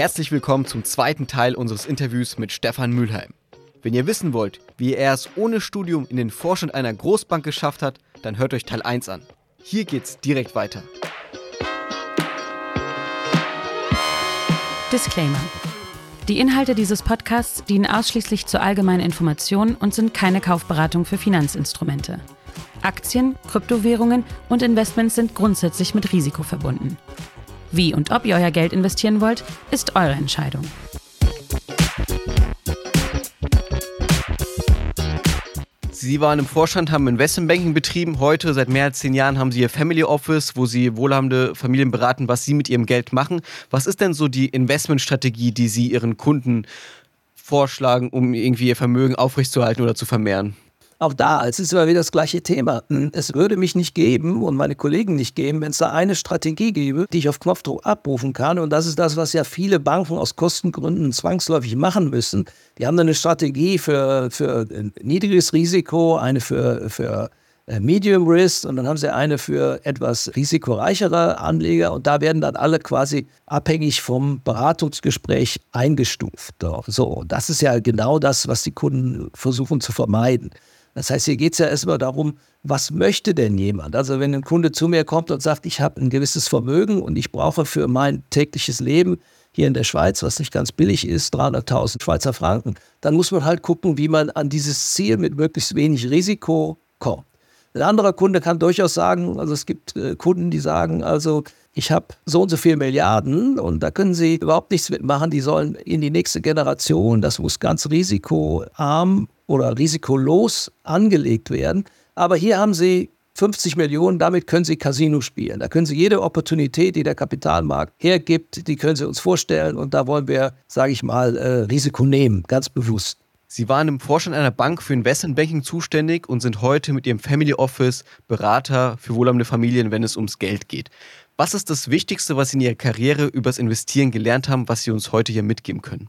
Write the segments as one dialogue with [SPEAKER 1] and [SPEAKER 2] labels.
[SPEAKER 1] Herzlich willkommen zum zweiten Teil unseres Interviews mit Stefan Mülheim. Wenn ihr wissen wollt, wie er es ohne Studium in den Vorstand einer Großbank geschafft hat, dann hört euch Teil 1 an. Hier geht's direkt weiter.
[SPEAKER 2] Disclaimer. Die Inhalte dieses Podcasts dienen ausschließlich zur allgemeinen Information und sind keine Kaufberatung für Finanzinstrumente. Aktien, Kryptowährungen und Investments sind grundsätzlich mit Risiko verbunden. Wie und ob ihr euer Geld investieren wollt, ist eure Entscheidung.
[SPEAKER 1] Sie waren im Vorstand, haben Investmentbanking betrieben. Heute, seit mehr als zehn Jahren, haben Sie Ihr Family Office, wo Sie wohlhabende Familien beraten, was Sie mit ihrem Geld machen. Was ist denn so die Investmentstrategie, die Sie Ihren Kunden vorschlagen, um irgendwie ihr Vermögen aufrechtzuerhalten oder zu vermehren?
[SPEAKER 3] Auch da, es ist immer wieder das gleiche Thema. Es würde mich nicht geben und meine Kollegen nicht geben, wenn es da eine Strategie gäbe, die ich auf Knopfdruck abrufen kann. Und das ist das, was ja viele Banken aus Kostengründen zwangsläufig machen müssen. Die haben dann eine Strategie für, für niedriges Risiko, eine für, für äh, Medium Risk und dann haben sie eine für etwas risikoreichere Anleger und da werden dann alle quasi abhängig vom Beratungsgespräch eingestuft. So, das ist ja genau das, was die Kunden versuchen zu vermeiden. Das heißt, hier geht es ja erstmal darum, was möchte denn jemand? Also wenn ein Kunde zu mir kommt und sagt, ich habe ein gewisses Vermögen und ich brauche für mein tägliches Leben hier in der Schweiz, was nicht ganz billig ist, 300.000 Schweizer Franken, dann muss man halt gucken, wie man an dieses Ziel mit möglichst wenig Risiko kommt. Ein anderer Kunde kann durchaus sagen, also es gibt äh, Kunden, die sagen, also ich habe so und so viele Milliarden und da können Sie überhaupt nichts mitmachen, die sollen in die nächste Generation, das muss ganz risikoarm oder risikolos angelegt werden. Aber hier haben Sie 50 Millionen, damit können Sie Casino spielen. Da können Sie jede Opportunität, die der Kapitalmarkt hergibt, die können Sie uns vorstellen. Und da wollen wir, sage ich mal, äh, Risiko nehmen, ganz bewusst.
[SPEAKER 1] Sie waren im Vorstand einer Bank für Investmentbanking zuständig und sind heute mit Ihrem Family Office Berater für wohlhabende Familien, wenn es ums Geld geht. Was ist das Wichtigste, was Sie in Ihrer Karriere übers Investieren gelernt haben, was Sie uns heute hier mitgeben können?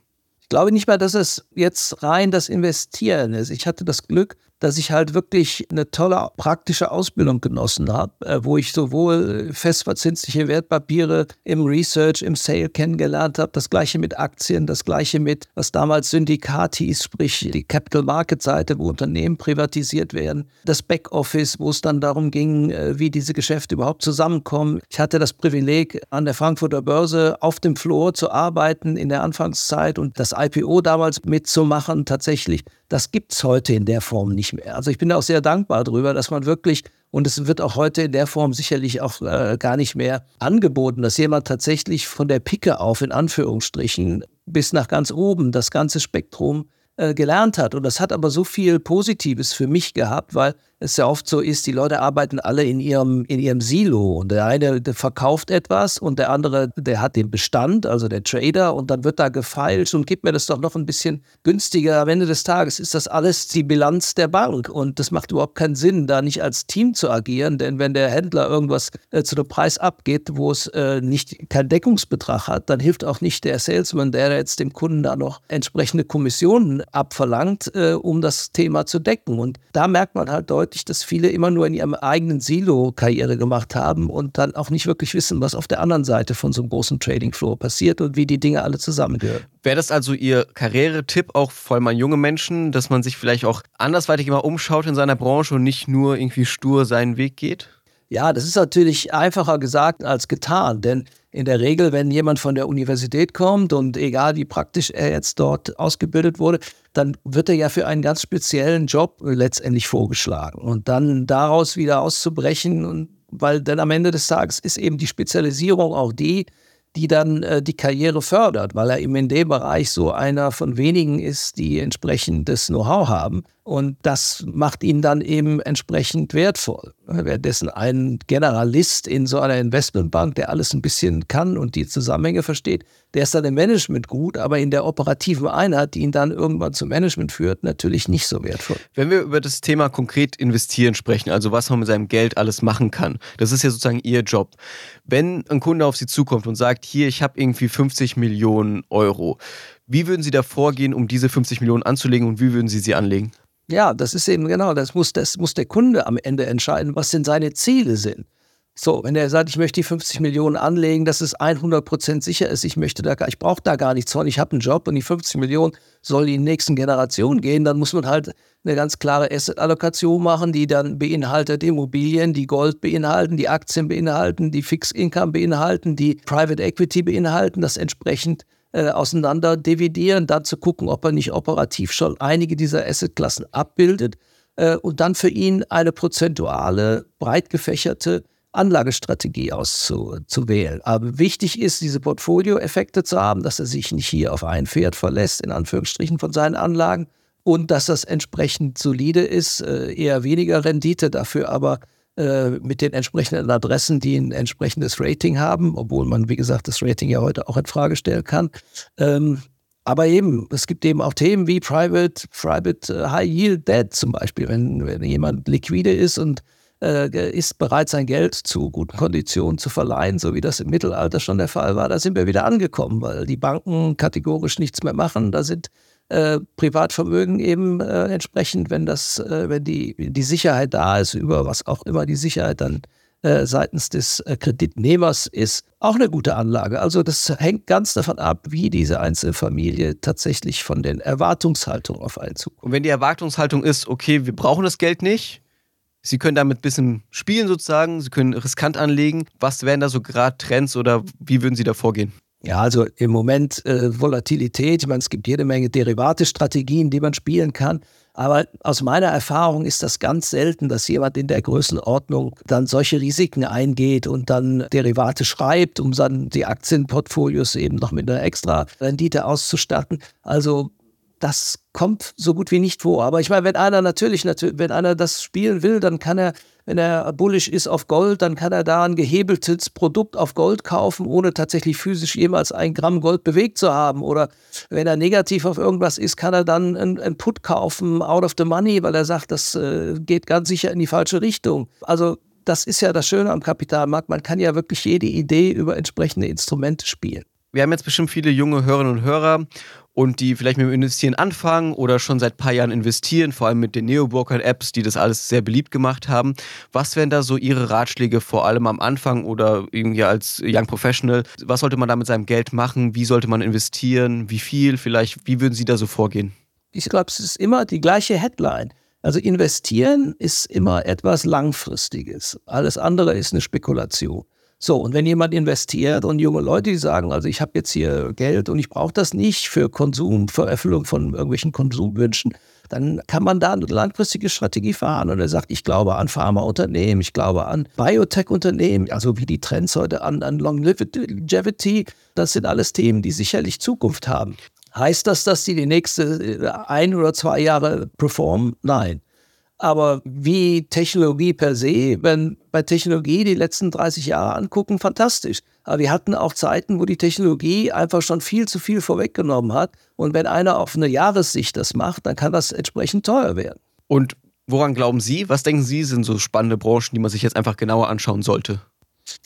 [SPEAKER 3] Glaube nicht mal, dass es jetzt rein das Investieren ist. Ich hatte das Glück, dass ich halt wirklich eine tolle praktische Ausbildung genossen habe, äh, wo ich sowohl festverzinsliche Wertpapiere im Research, im Sale kennengelernt habe, das gleiche mit Aktien, das gleiche mit, was damals Syndikat hieß, sprich die Capital Market Seite, wo Unternehmen privatisiert werden, das Backoffice, wo es dann darum ging, äh, wie diese Geschäfte überhaupt zusammenkommen. Ich hatte das Privileg, an der Frankfurter Börse auf dem Floor zu arbeiten in der Anfangszeit und das IPO damals mitzumachen tatsächlich. Das gibt es heute in der Form nicht mehr. Also ich bin auch sehr dankbar darüber, dass man wirklich, und es wird auch heute in der Form sicherlich auch äh, gar nicht mehr angeboten, dass jemand tatsächlich von der Picke auf, in Anführungsstrichen, bis nach ganz oben das ganze Spektrum äh, gelernt hat. Und das hat aber so viel Positives für mich gehabt, weil es ja oft so ist, die Leute arbeiten alle in ihrem, in ihrem Silo. Und der eine der verkauft etwas und der andere, der hat den Bestand, also der Trader, und dann wird da gefeilt und gibt mir das doch noch ein bisschen günstiger. Am Ende des Tages ist das alles die Bilanz der Bank. Und das macht überhaupt keinen Sinn, da nicht als Team zu agieren, denn wenn der Händler irgendwas äh, zu einem Preis abgeht, wo es äh, nicht keinen Deckungsbetrag hat, dann hilft auch nicht der Salesman, der jetzt dem Kunden da noch entsprechende Kommissionen abverlangt, äh, um das Thema zu decken. Und da merkt man halt deutlich, deutlich, dass viele immer nur in ihrem eigenen Silo Karriere gemacht haben und dann auch nicht wirklich wissen, was auf der anderen Seite von so einem großen Trading Floor passiert und wie die Dinge alle zusammengehören.
[SPEAKER 1] Wäre das also Ihr Karrieretipp auch vor allem an junge Menschen, dass man sich vielleicht auch andersweitig immer umschaut in seiner Branche und nicht nur irgendwie stur seinen Weg geht?
[SPEAKER 3] Ja, das ist natürlich einfacher gesagt als getan, denn in der Regel, wenn jemand von der Universität kommt und egal wie praktisch er jetzt dort ausgebildet wurde, dann wird er ja für einen ganz speziellen Job letztendlich vorgeschlagen. Und dann daraus wieder auszubrechen, weil dann am Ende des Tages ist eben die Spezialisierung auch die, die dann äh, die Karriere fördert, weil er eben in dem Bereich so einer von wenigen ist, die entsprechendes Know-how haben. Und das macht ihn dann eben entsprechend wertvoll. Währenddessen ein Generalist in so einer Investmentbank, der alles ein bisschen kann und die Zusammenhänge versteht, der ist dann im Management gut, aber in der operativen Einheit, die ihn dann irgendwann zum Management führt, natürlich nicht so wertvoll.
[SPEAKER 1] Wenn wir über das Thema konkret investieren sprechen, also was man mit seinem Geld alles machen kann, das ist ja sozusagen Ihr Job. Wenn ein Kunde auf Sie zukommt und sagt, hier, ich habe irgendwie 50 Millionen Euro, wie würden Sie da vorgehen, um diese 50 Millionen anzulegen und wie würden Sie sie anlegen?
[SPEAKER 3] Ja, das ist eben genau, das muss, das muss der Kunde am Ende entscheiden, was denn seine Ziele sind. So, wenn er sagt, ich möchte die 50 Millionen anlegen, dass es 100 Prozent sicher ist, ich möchte da, ich brauche da gar nichts von, ich habe einen Job und die 50 Millionen soll in die nächsten Generationen gehen, dann muss man halt eine ganz klare Asset-Allokation machen, die dann beinhaltet Immobilien, die Gold beinhalten, die Aktien beinhalten, die Fixed Income beinhalten, die Private Equity beinhalten, das entsprechend äh, auseinander dividieren, dann zu gucken, ob er nicht operativ schon einige dieser Assetklassen abbildet äh, und dann für ihn eine prozentuale, breit gefächerte Anlagestrategie auszuwählen. Aber wichtig ist, diese Portfolioeffekte zu haben, dass er sich nicht hier auf ein Pferd verlässt, in Anführungsstrichen von seinen Anlagen, und dass das entsprechend solide ist, äh, eher weniger Rendite, dafür aber mit den entsprechenden Adressen, die ein entsprechendes Rating haben, obwohl man, wie gesagt, das Rating ja heute auch in Frage stellen kann. Ähm, aber eben, es gibt eben auch Themen wie Private, Private äh, High Yield Debt zum Beispiel, wenn, wenn jemand liquide ist und äh, ist bereit, sein Geld zu guten Konditionen zu verleihen, so wie das im Mittelalter schon der Fall war. Da sind wir wieder angekommen, weil die Banken kategorisch nichts mehr machen. Da sind äh, Privatvermögen eben äh, entsprechend, wenn das, äh, wenn die, die Sicherheit da ist, über was auch immer die Sicherheit dann äh, seitens des äh, Kreditnehmers ist, auch eine gute Anlage. Also das hängt ganz davon ab, wie diese einzelne Familie tatsächlich von den Erwartungshaltungen auf einen zukommt.
[SPEAKER 1] Und wenn die Erwartungshaltung ist, okay, wir brauchen das Geld nicht, Sie können damit ein bisschen spielen sozusagen, Sie können riskant anlegen. Was wären da so gerade Trends oder wie würden Sie da vorgehen?
[SPEAKER 3] Ja, also im Moment äh, Volatilität. Ich meine, es gibt jede Menge Derivate-Strategien, die man spielen kann. Aber aus meiner Erfahrung ist das ganz selten, dass jemand in der Größenordnung dann solche Risiken eingeht und dann Derivate schreibt, um dann die Aktienportfolios eben noch mit einer extra Rendite auszustatten. Also das kommt so gut wie nicht vor. Aber ich meine, wenn einer natürlich, natürlich, wenn einer das spielen will, dann kann er, wenn er bullish ist auf Gold, dann kann er da ein gehebeltes Produkt auf Gold kaufen, ohne tatsächlich physisch jemals ein Gramm Gold bewegt zu haben. Oder wenn er negativ auf irgendwas ist, kann er dann ein Put kaufen, out of the money, weil er sagt, das äh, geht ganz sicher in die falsche Richtung. Also das ist ja das Schöne am Kapitalmarkt. Man kann ja wirklich jede Idee über entsprechende Instrumente spielen.
[SPEAKER 1] Wir haben jetzt bestimmt viele junge Hörerinnen und Hörer und die vielleicht mit dem Investieren anfangen oder schon seit ein paar Jahren investieren, vor allem mit den Neo-Broker-Apps, die das alles sehr beliebt gemacht haben. Was wären da so Ihre Ratschläge, vor allem am Anfang oder irgendwie als Young Professional? Was sollte man da mit seinem Geld machen? Wie sollte man investieren? Wie viel vielleicht? Wie würden Sie da so vorgehen?
[SPEAKER 3] Ich glaube, es ist immer die gleiche Headline. Also investieren ist immer etwas Langfristiges. Alles andere ist eine Spekulation. So, und wenn jemand investiert und junge Leute, die sagen, also ich habe jetzt hier Geld und ich brauche das nicht für Konsum, für Erfüllung von irgendwelchen Konsumwünschen, dann kann man da eine langfristige Strategie fahren. Und er sagt, ich glaube an Pharmaunternehmen, ich glaube an Biotech-Unternehmen, also wie die Trends heute an, an Longevity. Das sind alles Themen, die sicherlich Zukunft haben. Heißt das, dass die die nächste äh, ein oder zwei Jahre performen? Nein. Aber wie Technologie per se, wenn bei Technologie die letzten 30 Jahre angucken, fantastisch. Aber wir hatten auch Zeiten, wo die Technologie einfach schon viel zu viel vorweggenommen hat. Und wenn einer auf eine Jahressicht das macht, dann kann das entsprechend teuer werden.
[SPEAKER 1] Und woran glauben Sie? Was denken Sie, sind so spannende Branchen, die man sich jetzt einfach genauer anschauen sollte?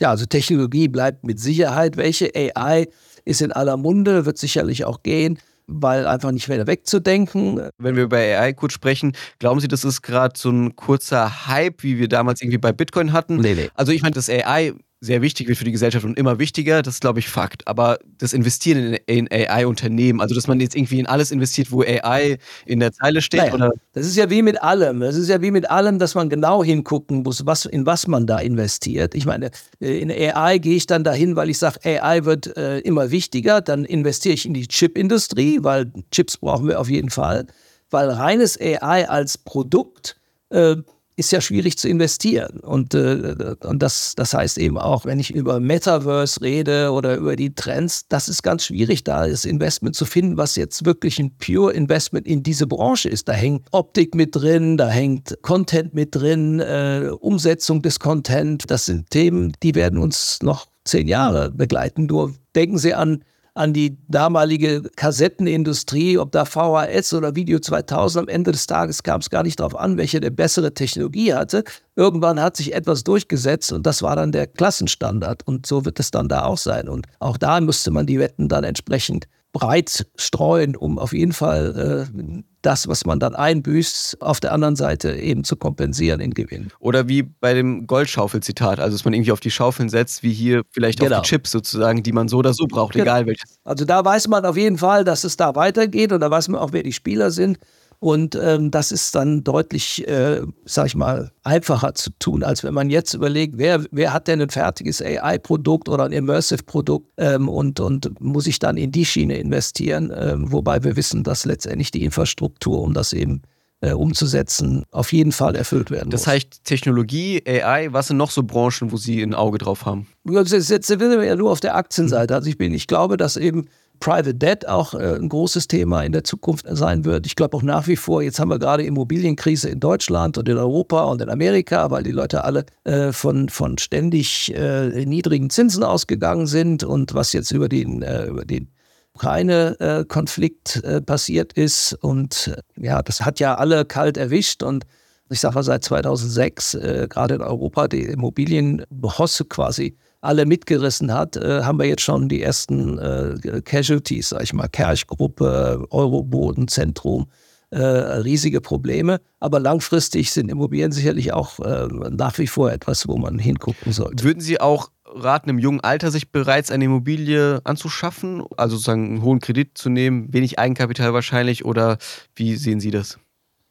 [SPEAKER 3] Ja, also Technologie bleibt mit Sicherheit. Welche AI ist in aller Munde, wird sicherlich auch gehen weil einfach nicht mehr wegzudenken.
[SPEAKER 1] Wenn wir über AI kurz sprechen, glauben Sie, das ist gerade so ein kurzer Hype, wie wir damals irgendwie bei Bitcoin hatten?
[SPEAKER 3] Nee, nee.
[SPEAKER 1] Also ich meine, das AI sehr wichtig wird für die Gesellschaft und immer wichtiger, das ist, glaube ich, Fakt. Aber das Investieren in, in AI-Unternehmen, also dass man jetzt irgendwie in alles investiert, wo AI in der Zeile steht? Naja, oder?
[SPEAKER 3] Das ist ja wie mit allem. Das ist ja wie mit allem, dass man genau hingucken muss, was, in was man da investiert. Ich meine, äh, in AI gehe ich dann dahin, weil ich sage, AI wird äh, immer wichtiger. Dann investiere ich in die Chip-Industrie, weil Chips brauchen wir auf jeden Fall. Weil reines AI als Produkt äh, ist ja schwierig zu investieren. Und, äh, und das, das heißt eben auch, wenn ich über Metaverse rede oder über die Trends, das ist ganz schwierig, da das Investment zu finden, was jetzt wirklich ein Pure Investment in diese Branche ist. Da hängt Optik mit drin, da hängt Content mit drin, äh, Umsetzung des Content. Das sind Themen, die werden uns noch zehn Jahre begleiten. Nur denken Sie an an die damalige Kassettenindustrie, ob da VHS oder Video 2000, am Ende des Tages kam es gar nicht darauf an, welche der bessere Technologie hatte. Irgendwann hat sich etwas durchgesetzt und das war dann der Klassenstandard und so wird es dann da auch sein. Und auch da müsste man die Wetten dann entsprechend breit streuen, um auf jeden Fall äh, das, was man dann einbüßt, auf der anderen Seite eben zu kompensieren in Gewinn.
[SPEAKER 1] Oder wie bei dem Goldschaufel-Zitat, also dass man irgendwie auf die Schaufeln setzt, wie hier vielleicht genau. auf die Chips sozusagen, die man so oder so braucht, genau. egal welches.
[SPEAKER 3] Also da weiß man auf jeden Fall, dass es da weitergeht und da weiß man auch, wer die Spieler sind. Und ähm, das ist dann deutlich, äh, sag ich mal, einfacher zu tun, als wenn man jetzt überlegt, wer, wer hat denn ein fertiges AI-Produkt oder ein Immersive-Produkt ähm, und, und muss ich dann in die Schiene investieren, ähm, wobei wir wissen, dass letztendlich die Infrastruktur, um das eben äh, umzusetzen, auf jeden Fall erfüllt werden
[SPEAKER 1] das muss. Das heißt Technologie, AI, was sind noch so Branchen, wo Sie ein Auge drauf haben?
[SPEAKER 3] Jetzt, jetzt sind wir ja nur auf der Aktienseite. Also ich bin, ich glaube, dass eben Private Debt auch äh, ein großes Thema in der Zukunft sein wird. Ich glaube auch nach wie vor, jetzt haben wir gerade Immobilienkrise in Deutschland und in Europa und in Amerika, weil die Leute alle äh, von, von ständig äh, niedrigen Zinsen ausgegangen sind und was jetzt über den, äh, über den Ukraine-Konflikt äh, passiert ist. Und äh, ja, das hat ja alle kalt erwischt und ich sage mal seit 2006, gerade in Europa, die Immobilienbosse quasi alle mitgerissen hat, äh, haben wir jetzt schon die ersten äh, Casualties, sag ich mal, Kerchgruppe, Eurobodenzentrum, äh, riesige Probleme. Aber langfristig sind Immobilien sicherlich auch äh, nach wie vor etwas, wo man hingucken sollte.
[SPEAKER 1] Würden Sie auch raten, im jungen Alter sich bereits eine Immobilie anzuschaffen, also sozusagen einen hohen Kredit zu nehmen, wenig Eigenkapital wahrscheinlich, oder wie sehen Sie das?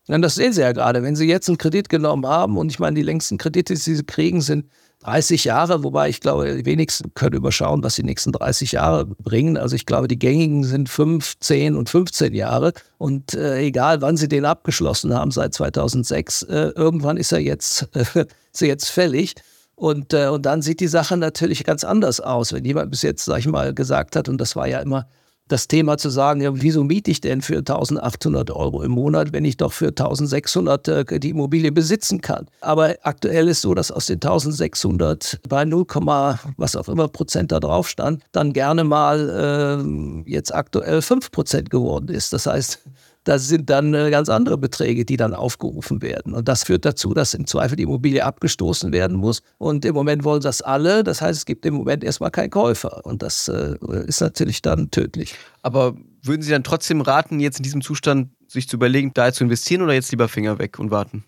[SPEAKER 3] Das sehen Sie ja gerade. Wenn Sie jetzt einen Kredit genommen haben, und ich meine, die längsten Kredite, die Sie kriegen, sind 30 Jahre, wobei ich glaube, die wenigsten können überschauen, was die nächsten 30 Jahre bringen. Also ich glaube, die gängigen sind 5, 10 und 15 Jahre. Und äh, egal, wann sie den abgeschlossen haben, seit 2006, äh, irgendwann ist er jetzt, ist er jetzt fällig. Und, äh, und dann sieht die Sache natürlich ganz anders aus. Wenn jemand bis jetzt, sag ich mal, gesagt hat, und das war ja immer das Thema zu sagen, ja, wieso miete ich denn für 1800 Euro im Monat, wenn ich doch für 1600 äh, die Immobilie besitzen kann. Aber aktuell ist so, dass aus den 1600 bei 0, was auch immer Prozent da drauf stand, dann gerne mal äh, jetzt aktuell 5 Prozent geworden ist. Das heißt, das sind dann äh, ganz andere Beträge, die dann aufgerufen werden. Und das führt dazu, dass im Zweifel die Immobilie abgestoßen werden muss. Und im Moment wollen das alle. Das heißt, es gibt im Moment erstmal keinen Käufer. Und das äh, ist natürlich dann tödlich.
[SPEAKER 1] Aber würden Sie dann trotzdem raten, jetzt in diesem Zustand sich zu überlegen, da zu investieren oder jetzt lieber Finger weg und warten?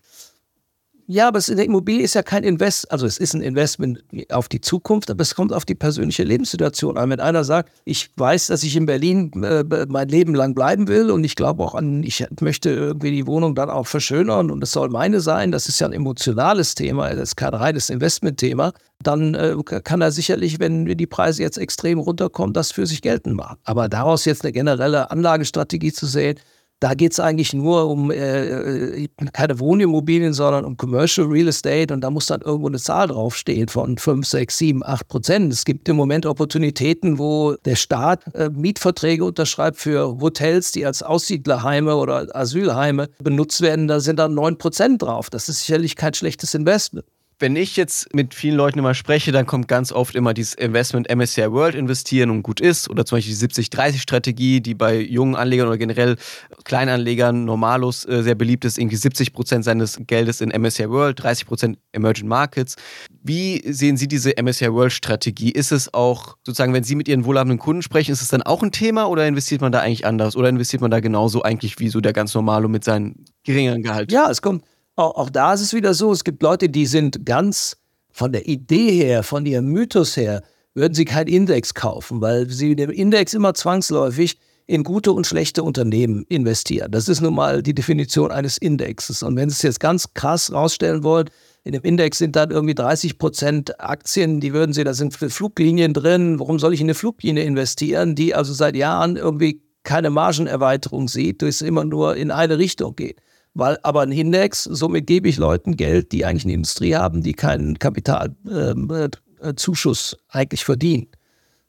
[SPEAKER 3] Ja, aber eine Immobilie ist ja kein Invest, also es ist ein Investment auf die Zukunft, aber es kommt auf die persönliche Lebenssituation an. Wenn einer sagt, ich weiß, dass ich in Berlin äh, mein Leben lang bleiben will und ich glaube auch an, ich möchte irgendwie die Wohnung dann auch verschönern und es soll meine sein, das ist ja ein emotionales Thema, das ist kein reines Investmentthema, dann äh, kann er sicherlich, wenn die Preise jetzt extrem runterkommen, das für sich geltend machen. Aber daraus jetzt eine generelle Anlagestrategie zu sehen, da geht es eigentlich nur um äh, äh, keine Wohnimmobilien, sondern um Commercial Real Estate und da muss dann irgendwo eine Zahl draufstehen von 5, 6, 7, 8 Prozent. Es gibt im Moment Opportunitäten, wo der Staat äh, Mietverträge unterschreibt für Hotels, die als Aussiedlerheime oder Asylheime benutzt werden. Da sind dann 9 Prozent drauf. Das ist sicherlich kein schlechtes Investment
[SPEAKER 1] wenn ich jetzt mit vielen Leuten immer spreche, dann kommt ganz oft immer dieses Investment MSCI World investieren und gut ist. Oder zum Beispiel die 70-30-Strategie, die bei jungen Anlegern oder generell Kleinanlegern normalos äh, sehr beliebt ist. Irgendwie 70 Prozent seines Geldes in MSCI World, 30 Prozent Emerging Markets. Wie sehen Sie diese MSCI World Strategie? Ist es auch sozusagen, wenn Sie mit Ihren wohlhabenden Kunden sprechen, ist es dann auch ein Thema oder investiert man da eigentlich anders? Oder investiert man da genauso eigentlich wie so der ganz Normalo mit seinem geringeren Gehalt?
[SPEAKER 3] Ja, es kommt auch, auch da ist es wieder so, es gibt Leute, die sind ganz von der Idee her, von ihrem Mythos her, würden sie keinen Index kaufen, weil sie dem Index immer zwangsläufig in gute und schlechte Unternehmen investieren. Das ist nun mal die Definition eines Indexes. Und wenn Sie es jetzt ganz krass rausstellen wollen, in dem Index sind dann irgendwie 30 Prozent Aktien, die würden Sie, da sind Fluglinien drin. Warum soll ich in eine Fluglinie investieren, die also seit Jahren irgendwie keine Margenerweiterung sieht, durch es immer nur in eine Richtung geht? Weil aber ein Index, somit gebe ich Leuten Geld, die eigentlich eine Industrie haben, die keinen Kapitalzuschuss ähm, äh, eigentlich verdienen.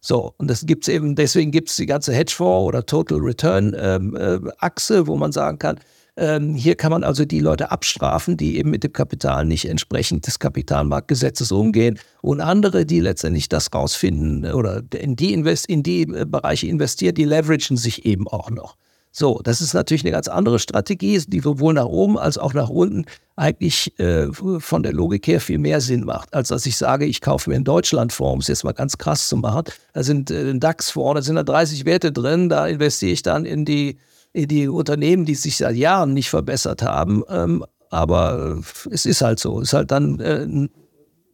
[SPEAKER 3] So, und das gibt es eben, deswegen gibt es die ganze Hedgefonds oder Total Return ähm, äh, Achse, wo man sagen kann, ähm, hier kann man also die Leute abstrafen, die eben mit dem Kapital nicht entsprechend des Kapitalmarktgesetzes umgehen und andere, die letztendlich das rausfinden oder in die, Invest in die äh, Bereiche investieren, die leveragen sich eben auch noch. So, das ist natürlich eine ganz andere Strategie, die sowohl nach oben als auch nach unten eigentlich äh, von der Logik her viel mehr Sinn macht, als dass ich sage, ich kaufe mir einen Deutschlandfonds, um es jetzt mal ganz krass zu machen. Da sind äh, DAX-Fonds, da sind da 30 Werte drin, da investiere ich dann in die die Unternehmen, die sich seit Jahren nicht verbessert haben. Ähm, aber es ist halt so. Es ist halt dann äh,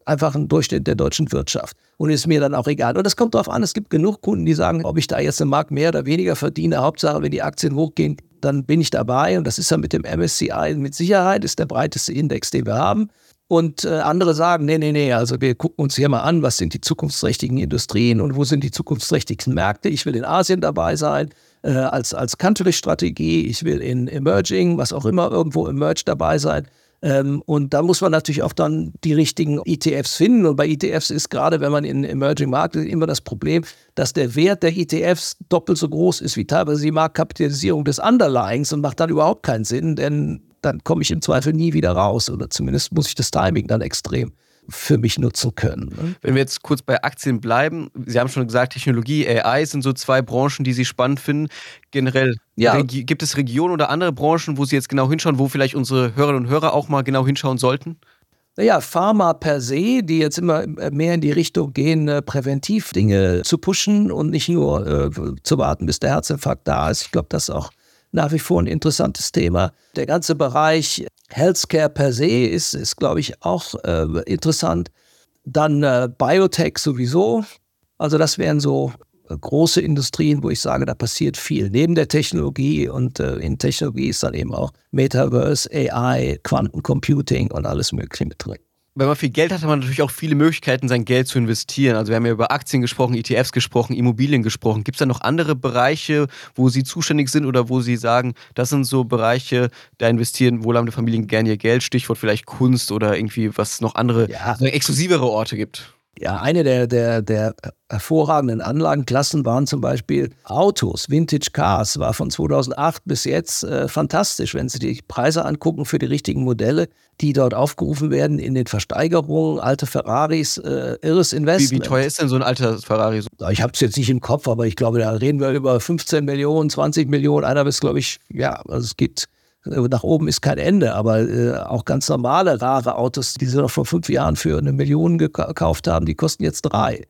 [SPEAKER 3] einfach ein Durchschnitt der deutschen Wirtschaft. Und ist mir dann auch egal. Und das kommt darauf an, es gibt genug Kunden, die sagen, ob ich da jetzt eine Mark mehr oder weniger verdiene. Hauptsache, wenn die Aktien hochgehen, dann bin ich dabei. Und das ist ja mit dem MSCI mit Sicherheit, ist der breiteste Index, den wir haben. Und äh, andere sagen, nee, nee, nee, also wir gucken uns hier mal an, was sind die zukunftsträchtigen Industrien und wo sind die zukunftsträchtigsten Märkte. Ich will in Asien dabei sein, äh, als, als Country-Strategie. Ich will in Emerging, was auch immer, irgendwo Emerge dabei sein. Ähm, und da muss man natürlich auch dann die richtigen ETFs finden. Und bei ETFs ist gerade, wenn man in Emerging Markt ist, immer das Problem, dass der Wert der ETFs doppelt so groß ist wie teilweise die Marktkapitalisierung des Underlyings und macht dann überhaupt keinen Sinn, denn dann komme ich im Zweifel nie wieder raus. Oder zumindest muss ich das Timing dann extrem für mich nutzen können. Ne?
[SPEAKER 1] Wenn wir jetzt kurz bei Aktien bleiben, Sie haben schon gesagt, Technologie, AI sind so zwei Branchen, die Sie spannend finden. Generell, ja. gibt es Regionen oder andere Branchen, wo Sie jetzt genau hinschauen, wo vielleicht unsere Hörerinnen und Hörer auch mal genau hinschauen sollten?
[SPEAKER 3] Naja, Pharma per se, die jetzt immer mehr in die Richtung gehen, äh, präventiv Dinge zu pushen und nicht nur äh, zu warten, bis der Herzinfarkt da ist. Ich glaube, das ist auch nach wie vor ein interessantes Thema. Der ganze Bereich Healthcare per se ist, ist glaube ich, auch äh, interessant. Dann äh, Biotech sowieso. Also das wären so äh, große Industrien, wo ich sage, da passiert viel. Neben der Technologie und äh, in Technologie ist dann eben auch Metaverse, AI, Quantencomputing und alles Mögliche mit drin
[SPEAKER 1] wenn man viel Geld hat, hat man natürlich auch viele Möglichkeiten, sein Geld zu investieren. Also wir haben ja über Aktien gesprochen, ETFs gesprochen, Immobilien gesprochen. Gibt es da noch andere Bereiche, wo Sie zuständig sind oder wo Sie sagen, das sind so Bereiche, da investieren wohlhabende Familien gerne ihr Geld? Stichwort vielleicht Kunst oder irgendwie, was noch andere, ja. exklusivere Orte gibt.
[SPEAKER 3] Ja, eine der, der, der hervorragenden Anlagenklassen waren zum Beispiel Autos, Vintage Cars, war von 2008 bis jetzt äh, fantastisch, wenn Sie die Preise angucken für die richtigen Modelle, die dort aufgerufen werden in den Versteigerungen, alte Ferraris, äh, irres Investment.
[SPEAKER 1] Wie, wie, teuer ist denn so ein alter Ferrari?
[SPEAKER 3] Ich habe es jetzt nicht im Kopf, aber ich glaube, da reden wir über 15 Millionen, 20 Millionen. Einer bis, glaube ich, ja, also es gibt nach oben ist kein Ende, aber äh, auch ganz normale, rare Autos, die sie noch vor fünf Jahren für eine Million gekauft haben, die kosten jetzt drei.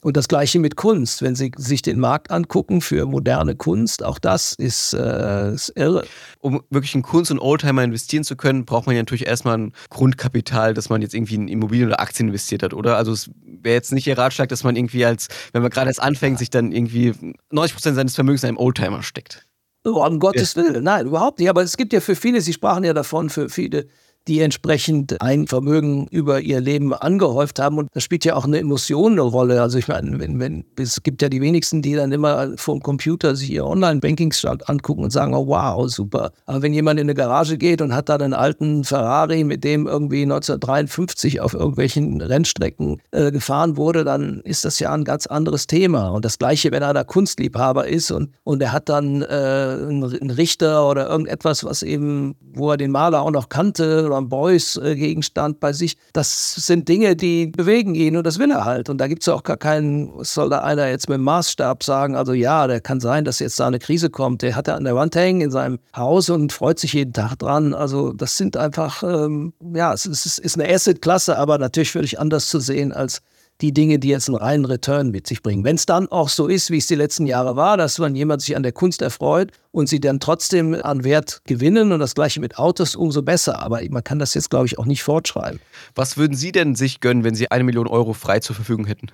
[SPEAKER 3] Und das gleiche mit Kunst. Wenn Sie sich den Markt angucken für moderne Kunst, auch das ist, äh, ist irre.
[SPEAKER 1] Um wirklich in Kunst und Oldtimer investieren zu können, braucht man ja natürlich erstmal ein Grundkapital, dass man jetzt irgendwie in Immobilien oder Aktien investiert hat, oder? Also es wäre jetzt nicht Ihr Ratschlag, dass man irgendwie als, wenn man gerade erst anfängt, sich dann irgendwie 90 Prozent seines Vermögens in einem Oldtimer steckt.
[SPEAKER 3] Oh, um Gottes ja. Willen, nein, überhaupt nicht. Aber es gibt ja für viele, Sie sprachen ja davon, für viele die entsprechend ein Vermögen über ihr Leben angehäuft haben. Und das spielt ja auch eine Emotion eine Rolle. Also ich meine, wenn, wenn, es gibt ja die wenigsten, die dann immer vom Computer sich ihr Online-Banking-Stand angucken und sagen, oh wow, super. Aber wenn jemand in eine Garage geht und hat da einen alten Ferrari, mit dem irgendwie 1953 auf irgendwelchen Rennstrecken äh, gefahren wurde, dann ist das ja ein ganz anderes Thema. Und das Gleiche, wenn einer Kunstliebhaber ist und, und er hat dann äh, einen Richter oder irgendetwas, was eben, wo er den Maler auch noch kannte oder ein Beuys-Gegenstand bei sich. Das sind Dinge, die bewegen ihn und das will er halt. Und da gibt es auch gar keinen, soll da einer jetzt mit dem Maßstab sagen, also ja, der kann sein, dass jetzt da eine Krise kommt. Der hat er an der Wand hängen in seinem Haus und freut sich jeden Tag dran. Also das sind einfach, ähm, ja, es ist, ist eine Asset-Klasse, aber natürlich völlig anders zu sehen als die Dinge, die jetzt einen reinen Return mit sich bringen. Wenn es dann auch so ist, wie es die letzten Jahre war, dass man jemand sich an der Kunst erfreut und sie dann trotzdem an Wert gewinnen und das gleiche mit Autos, umso besser. Aber man kann das jetzt, glaube ich, auch nicht fortschreiben.
[SPEAKER 1] Was würden Sie denn sich gönnen, wenn Sie eine Million Euro frei zur Verfügung hätten?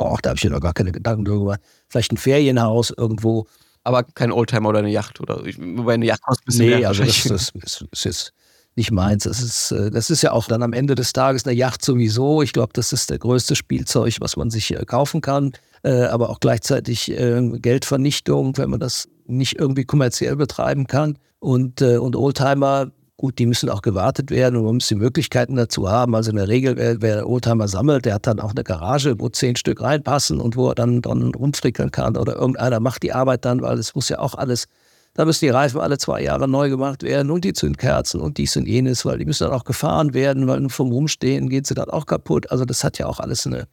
[SPEAKER 3] Och, da habe ich mir noch gar keine Gedanken darüber. Vielleicht ein Ferienhaus irgendwo.
[SPEAKER 1] Aber kein Oldtimer oder eine Yacht oder wobei eine Yacht kostet ein
[SPEAKER 3] bisschen Nee, mehr also das, das, ist nicht meins. Das ist, äh, das ist ja auch dann am Ende des Tages eine Yacht sowieso. Ich glaube, das ist der größte Spielzeug, was man sich kaufen kann. Äh, aber auch gleichzeitig äh, Geldvernichtung, wenn man das nicht irgendwie kommerziell betreiben kann. Und, und Oldtimer, gut, die müssen auch gewartet werden und man muss die Möglichkeiten dazu haben. Also in der Regel, wer, wer Oldtimer sammelt, der hat dann auch eine Garage, wo zehn Stück reinpassen und wo er dann, dann rumfrickeln kann. Oder irgendeiner macht die Arbeit dann, weil es muss ja auch alles da müssen die Reifen alle zwei Jahre neu gemacht werden und die Zündkerzen und dies und jenes, weil die müssen dann auch gefahren werden, weil vom Rumstehen geht sie dann auch kaputt. Also das hat ja auch alles eine.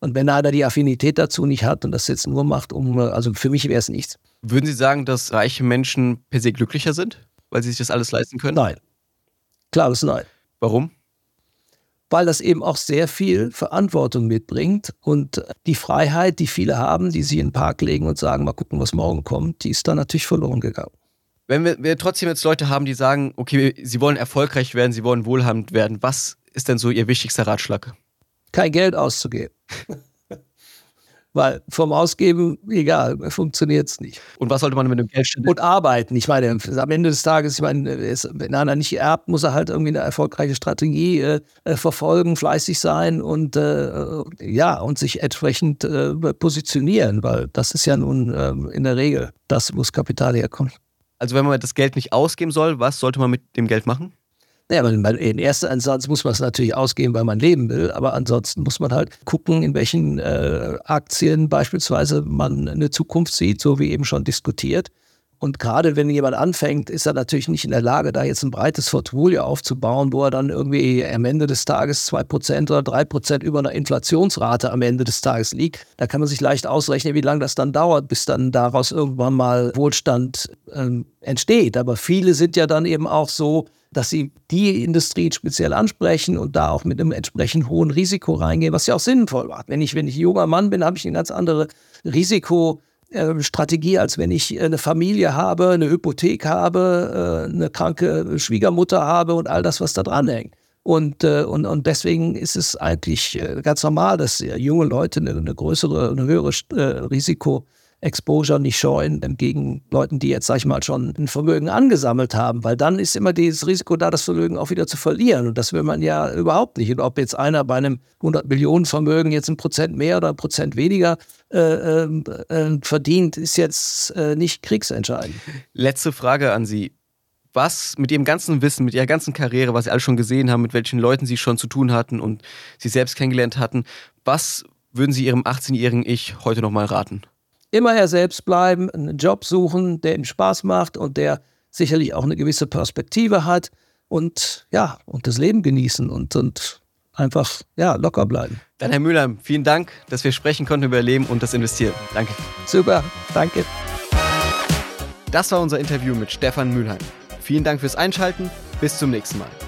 [SPEAKER 3] Und wenn einer die Affinität dazu nicht hat und das jetzt nur macht, um, also für mich wäre es nichts.
[SPEAKER 1] Würden Sie sagen, dass reiche Menschen per se glücklicher sind, weil sie sich das alles leisten können?
[SPEAKER 3] Nein. Klares Nein.
[SPEAKER 1] Warum?
[SPEAKER 3] Weil das eben auch sehr viel Verantwortung mitbringt. Und die Freiheit, die viele haben, die sie in den Park legen und sagen, mal gucken, was morgen kommt, die ist dann natürlich verloren gegangen.
[SPEAKER 1] Wenn wir, wir trotzdem jetzt Leute haben, die sagen, okay, sie wollen erfolgreich werden, sie wollen wohlhabend werden, was ist denn so ihr wichtigster Ratschlag?
[SPEAKER 3] Kein Geld auszugeben. Weil vom Ausgeben, egal, funktioniert es nicht.
[SPEAKER 1] Und was sollte man mit dem Geld stellen?
[SPEAKER 3] Und arbeiten. Ich meine, am Ende des Tages, ich meine, wenn einer nicht erbt, muss er halt irgendwie eine erfolgreiche Strategie äh, äh, verfolgen, fleißig sein und äh, ja, und sich entsprechend äh, positionieren, weil das ist ja nun ähm, in der Regel das, wo das Kapital herkommt.
[SPEAKER 1] Also wenn man das Geld nicht ausgeben soll, was sollte man mit dem Geld machen?
[SPEAKER 3] Naja, in erster Instanz muss man es natürlich ausgeben, weil man leben will, aber ansonsten muss man halt gucken, in welchen äh, Aktien beispielsweise man eine Zukunft sieht, so wie eben schon diskutiert. Und gerade wenn jemand anfängt, ist er natürlich nicht in der Lage, da jetzt ein breites Portfolio aufzubauen, wo er dann irgendwie am Ende des Tages 2% oder 3% über einer Inflationsrate am Ende des Tages liegt. Da kann man sich leicht ausrechnen, wie lange das dann dauert, bis dann daraus irgendwann mal Wohlstand ähm, entsteht. Aber viele sind ja dann eben auch so, dass sie die Industrie speziell ansprechen und da auch mit einem entsprechend hohen Risiko reingehen, was ja auch sinnvoll war. Wenn ich, wenn ich junger Mann bin, habe ich eine ganz andere Risikostrategie, als wenn ich eine Familie habe, eine Hypothek habe, äh, eine kranke Schwiegermutter habe und all das, was da dran hängt. Und, äh, und, und deswegen ist es eigentlich äh, ganz normal, dass junge Leute eine größere, eine höhere Risiko Exposure nicht scheuen, gegen Leuten, die jetzt, sag ich mal, schon ein Vermögen angesammelt haben, weil dann ist immer dieses Risiko da, das Vermögen auch wieder zu verlieren. Und das will man ja überhaupt nicht. Und ob jetzt einer bei einem 100 Millionen Vermögen jetzt ein Prozent mehr oder ein Prozent weniger äh, ähm, äh, verdient, ist jetzt äh, nicht kriegsentscheidend.
[SPEAKER 1] Letzte Frage an Sie. Was mit Ihrem ganzen Wissen, mit Ihrer ganzen Karriere, was Sie alle schon gesehen haben, mit welchen Leuten Sie schon zu tun hatten und Sie selbst kennengelernt hatten, was würden Sie Ihrem 18-jährigen Ich heute nochmal raten?
[SPEAKER 3] Immer er selbst bleiben, einen Job suchen, der ihm Spaß macht und der sicherlich auch eine gewisse Perspektive hat und ja, und das Leben genießen und, und einfach ja, locker bleiben.
[SPEAKER 1] Dann Herr Müller, vielen Dank, dass wir sprechen konnten über Leben und das Investieren. Danke.
[SPEAKER 3] Super, danke.
[SPEAKER 1] Das war unser Interview mit Stefan Mühlheim. Vielen Dank fürs Einschalten. Bis zum nächsten Mal.